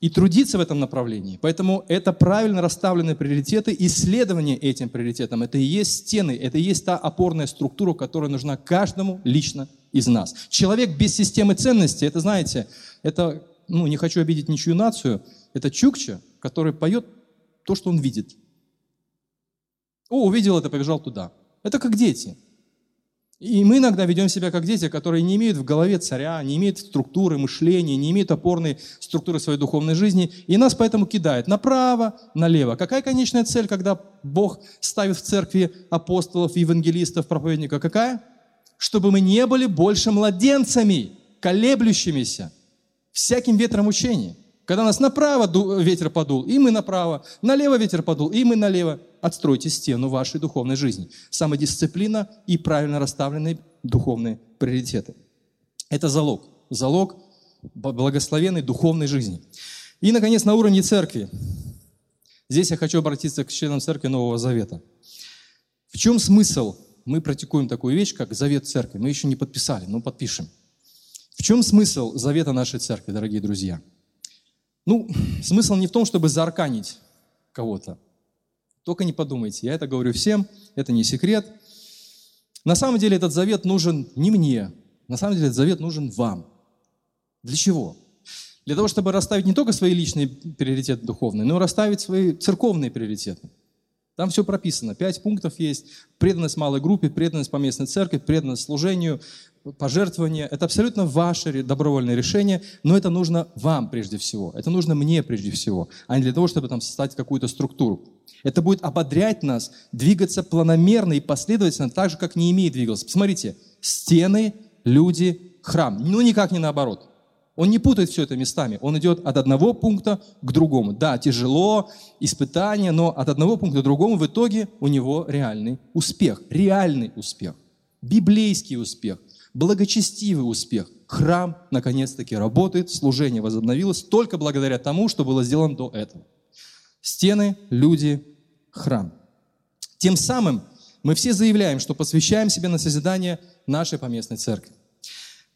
и трудиться в этом направлении. Поэтому это правильно расставленные приоритеты, исследование этим приоритетам. Это и есть стены, это и есть та опорная структура, которая нужна каждому лично из нас. Человек без системы ценностей, это, знаете, это, ну, не хочу обидеть ничью нацию, это чукча, который поет то, что он видит. О, увидел это, побежал туда. Это как дети. И мы иногда ведем себя как дети, которые не имеют в голове царя, не имеют структуры мышления, не имеют опорной структуры своей духовной жизни, и нас поэтому кидает направо, налево. Какая конечная цель, когда Бог ставит в церкви апостолов, евангелистов, проповедников? Какая? Чтобы мы не были больше младенцами, колеблющимися, всяким ветром учения. Когда нас направо ветер подул, и мы направо, налево ветер подул, и мы налево. Отстройте стену вашей духовной жизни. Самодисциплина и правильно расставленные духовные приоритеты. Это залог. Залог благословенной духовной жизни. И, наконец, на уровне церкви. Здесь я хочу обратиться к членам церкви Нового Завета. В чем смысл? Мы практикуем такую вещь, как завет церкви. Мы еще не подписали, но подпишем. В чем смысл завета нашей церкви, дорогие друзья? Ну, смысл не в том, чтобы заарканить кого-то. Только не подумайте, я это говорю всем, это не секрет. На самом деле этот завет нужен не мне, на самом деле этот завет нужен вам. Для чего? Для того, чтобы расставить не только свои личные приоритеты духовные, но и расставить свои церковные приоритеты. Там все прописано. Пять пунктов есть. Преданность малой группе, преданность поместной церкви, преданность служению, пожертвование. Это абсолютно ваше добровольное решение, но это нужно вам прежде всего. Это нужно мне прежде всего, а не для того, чтобы там создать какую-то структуру. Это будет ободрять нас двигаться планомерно и последовательно, так же, как не имеет двигался. Посмотрите, стены, люди, храм. Ну, никак не наоборот. Он не путает все это местами. Он идет от одного пункта к другому. Да, тяжело, испытание, но от одного пункта к другому в итоге у него реальный успех. Реальный успех. Библейский успех. Благочестивый успех. Храм наконец-таки работает, служение возобновилось только благодаря тому, что было сделано до этого. Стены, люди, храм. Тем самым мы все заявляем, что посвящаем себя на созидание нашей поместной церкви.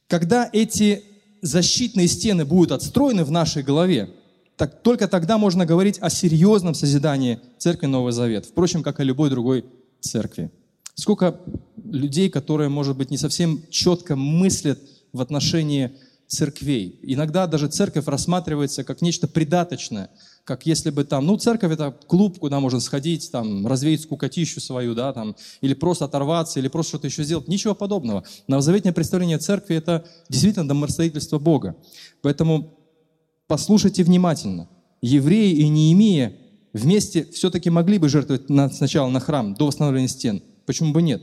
Когда эти защитные стены будут отстроены в нашей голове, так только тогда можно говорить о серьезном созидании церкви Новый Завет, впрочем, как и любой другой церкви. Сколько людей, которые, может быть, не совсем четко мыслят в отношении церквей. Иногда даже церковь рассматривается как нечто придаточное, как если бы там, ну, церковь это клуб, куда можно сходить, там, развеять скукотищу свою, да, там, или просто оторваться, или просто что-то еще сделать. Ничего подобного. Новозаветное представление церкви это действительно домостроительство Бога. Поэтому послушайте внимательно. Евреи и Неемия вместе все-таки могли бы жертвовать на, сначала на храм, до восстановления стен. Почему бы нет?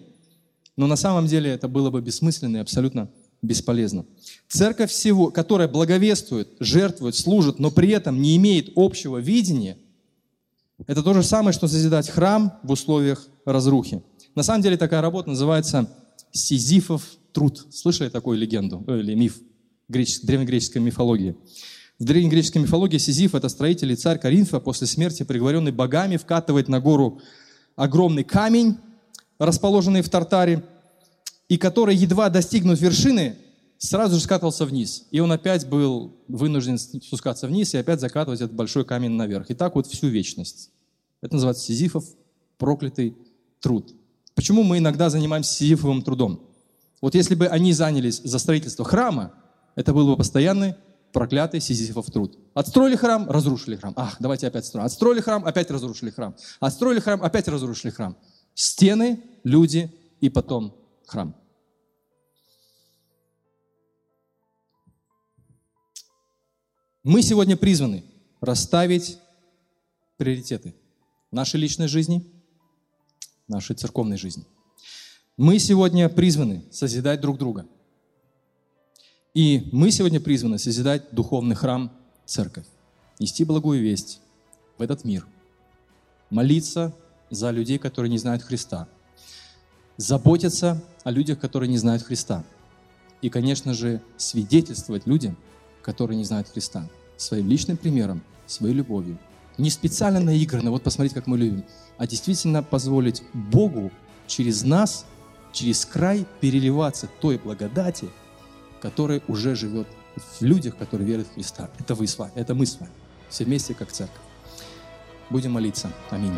Но на самом деле это было бы бессмысленно и абсолютно бесполезно. Церковь всего, которая благовествует, жертвует, служит, но при этом не имеет общего видения, это то же самое, что созидать храм в условиях разрухи. На самом деле такая работа называется Сизифов труд. Слышали такую легенду э, или миф гречес... древнегреческой мифологии? В древнегреческой мифологии Сизиф – это строитель и царь Коринфа, после смерти, приговоренный богами, вкатывает на гору огромный камень, расположенный в Тартаре, и который, едва достигнув вершины, сразу же скатывался вниз. И он опять был вынужден спускаться вниз и опять закатывать этот большой камень наверх. И так вот всю вечность. Это называется Сизифов проклятый труд. Почему мы иногда занимаемся сизифовым трудом? Вот если бы они занялись за строительство храма, это был бы постоянный проклятый сизифов труд. Отстроили храм, разрушили храм. Ах, давайте опять строим. Отстроили храм, опять разрушили храм. Отстроили храм, опять разрушили храм. Стены, люди и потом храм. Мы сегодня призваны расставить приоритеты нашей личной жизни, нашей церковной жизни. Мы сегодня призваны созидать друг друга. И мы сегодня призваны созидать духовный храм, церковь, нести благую весть в этот мир, молиться за людей, которые не знают Христа, заботиться о людях, которые не знают Христа, и, конечно же, свидетельствовать людям, которые не знают Христа, своим личным примером, своей любовью. Не специально наигранно, вот посмотрите, как мы любим, а действительно позволить Богу через нас, через край переливаться той благодати, которая уже живет в людях, которые верят в Христа. Это вы с вами, это мы с вами. Все вместе, как церковь. Будем молиться. Аминь.